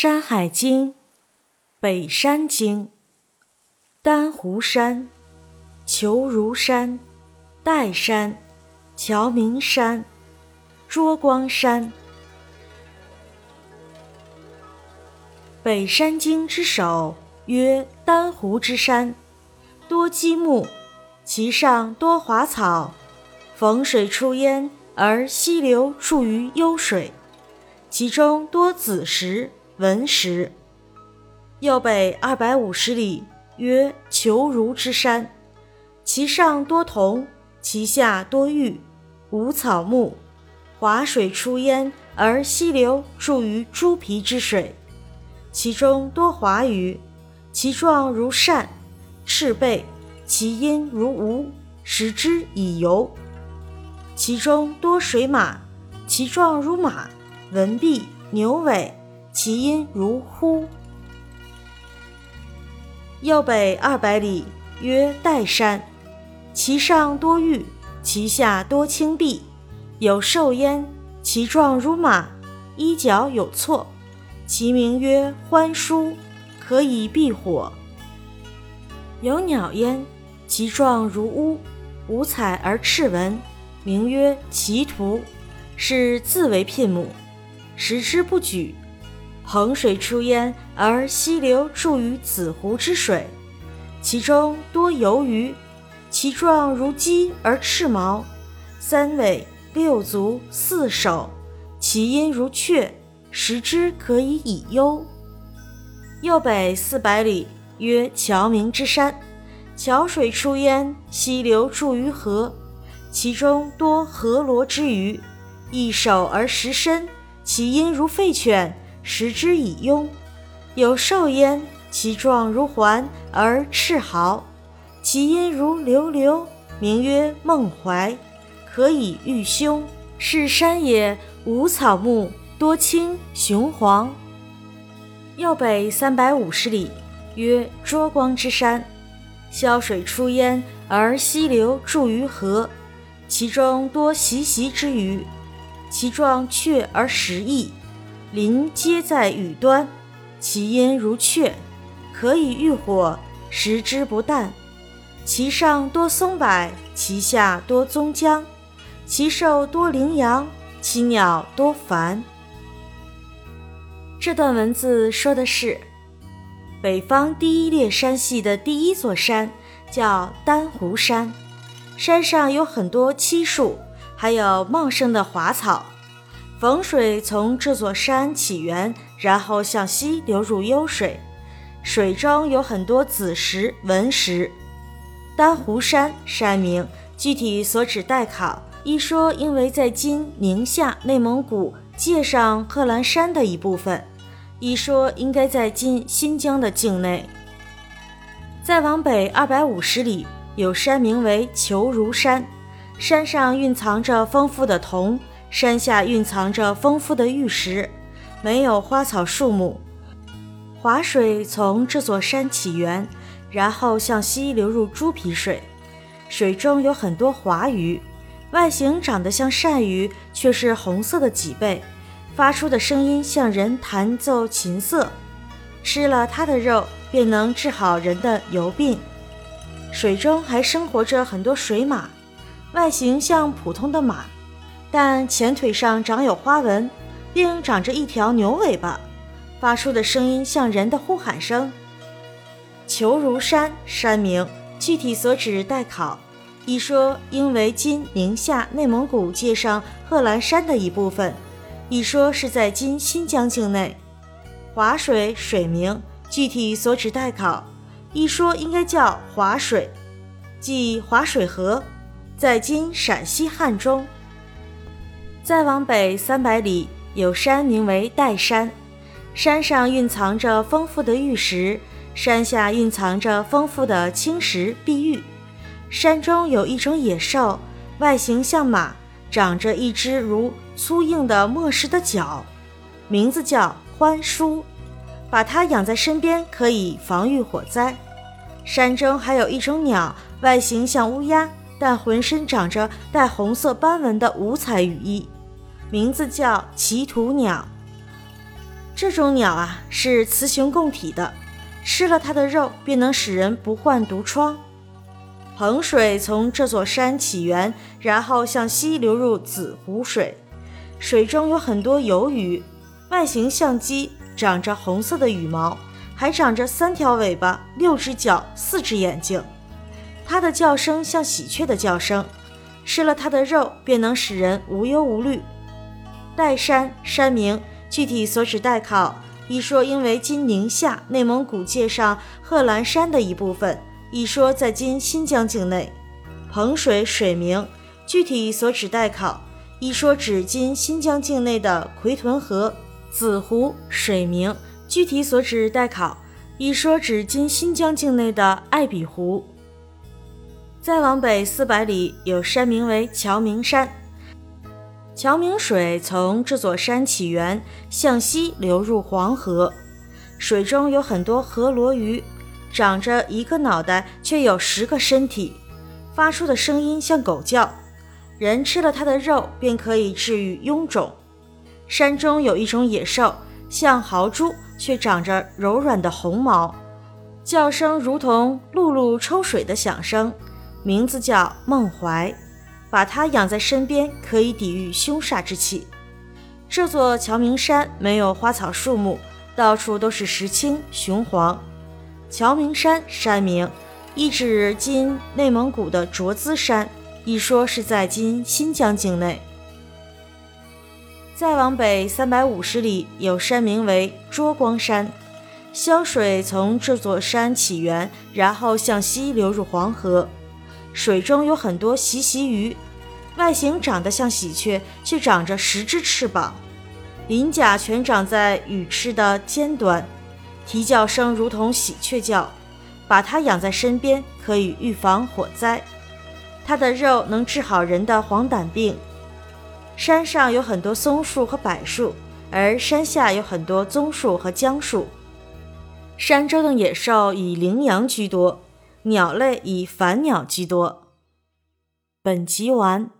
山海经·北山经：丹湖山、求如山、岱山、乔明山、卓光山。北山经之首曰丹湖之山，多积木，其上多华草，逢水出焉，而溪流注于幽水，其中多子石。文石，右北二百五十里，曰求如之山，其上多铜，其下多玉，无草木，华水出焉，而溪流注于猪皮之水，其中多华鱼，其状如扇，赤背，其音如吴，食之以游。其中多水马，其状如马，文臂，牛尾。其音如呼。右北二百里，曰岱山，其上多玉，其下多青碧，有兽焉，其状如马，衣角有错，其名曰欢舒，可以避火。有鸟焉，其状如乌，五彩而赤纹，名曰奇图，是自为牝母，食之不举。衡水出焉，而溪流注于子湖之水，其中多游鱼，其状如鸡而赤毛，三尾六足四手，其音如雀，食之可以以幽。右北四百里，曰乔明之山，乔水出焉，溪流注于河，其中多河螺之鱼，一手而食身，其音如吠犬。食之以庸，有兽焉，其状如环而赤毫，其音如流流，名曰梦怀，可以御凶。是山也，无草木，多青雄黄。右北三百五十里，曰卓光之山，潇水出焉，而溪流注于河，其中多习习之鱼，其状雀而食翼。鳞皆在羽端，其音如雀，可以御火，食之不淡。其上多松柏，其下多棕姜，其兽多羚羊，其鸟多凡。这段文字说的是，北方第一列山系的第一座山叫丹湖山，山上有很多漆树，还有茂盛的华草。逢水从这座山起源，然后向西流入幽水，水中有很多紫石、文石。丹湖山山名具体所指待考。一说因为在今宁夏、内蒙古界上贺兰山的一部分，一说应该在今新疆的境内。再往北二百五十里，有山名为求如山，山上蕴藏着丰富的铜。山下蕴藏着丰富的玉石，没有花草树木。华水从这座山起源，然后向西流入猪皮水，水中有很多华鱼，外形长得像鳝鱼，却是红色的脊背，发出的声音像人弹奏琴瑟。吃了它的肉，便能治好人的油病。水中还生活着很多水马，外形像普通的马。但前腿上长有花纹，并长着一条牛尾巴，发出的声音像人的呼喊声。求如山山名具体所指待考。一说因为今宁夏、内蒙古界上贺兰山的一部分；一说是在今新疆境内。华水水名具体所指待考。一说应该叫华水，即华水河，在今陕西汉中。再往北三百里，有山名为岱山，山上蕴藏着丰富的玉石，山下蕴藏着丰富的青石碧玉。山中有一种野兽，外形像马，长着一只如粗硬的磨石的角，名字叫欢舒，把它养在身边可以防御火灾。山中还有一种鸟，外形像乌鸦，但浑身长着带红色斑纹的五彩羽翼。名字叫奇图鸟，这种鸟啊是雌雄共体的，吃了它的肉便能使人不患毒疮。彭水从这座山起源，然后向西流入紫湖水，水中有很多游鱼，外形像鸡，长着红色的羽毛，还长着三条尾巴、六只脚、四只眼睛。它的叫声像喜鹊的叫声，吃了它的肉便能使人无忧无虑。岱山山名，具体所指岱考，一说因为今宁夏、内蒙古界上贺兰山的一部分，一说在今新疆境内。彭水水名，具体所指岱考，一说指今新疆境内的奎屯河。紫湖水名，具体所指岱考，一说指今新疆境内的艾比湖。再往北四百里，有山名为乔明山。乔明水从这座山起源，向西流入黄河。水中有很多河螺鱼，长着一个脑袋，却有十个身体，发出的声音像狗叫。人吃了它的肉，便可以治愈臃肿。山中有一种野兽，像豪猪，却长着柔软的红毛，叫声如同辘辘抽水的响声。名字叫孟怀，把它养在身边可以抵御凶煞之气。这座乔明山没有花草树木，到处都是石青雄黄。乔明山山名，意指今内蒙古的卓资山，一说是在今新疆境内。再往北三百五十里，有山名为卓光山，湘水从这座山起源，然后向西流入黄河。水中有很多习习鱼，外形长得像喜鹊，却长着十只翅膀，鳞甲全长在羽翅的尖端，啼叫声如同喜鹊叫。把它养在身边，可以预防火灾。它的肉能治好人的黄疸病。山上有很多松树和柏树，而山下有很多棕树和姜树。山中的野兽以羚羊居多。鸟类以繁鸟居多。本集完。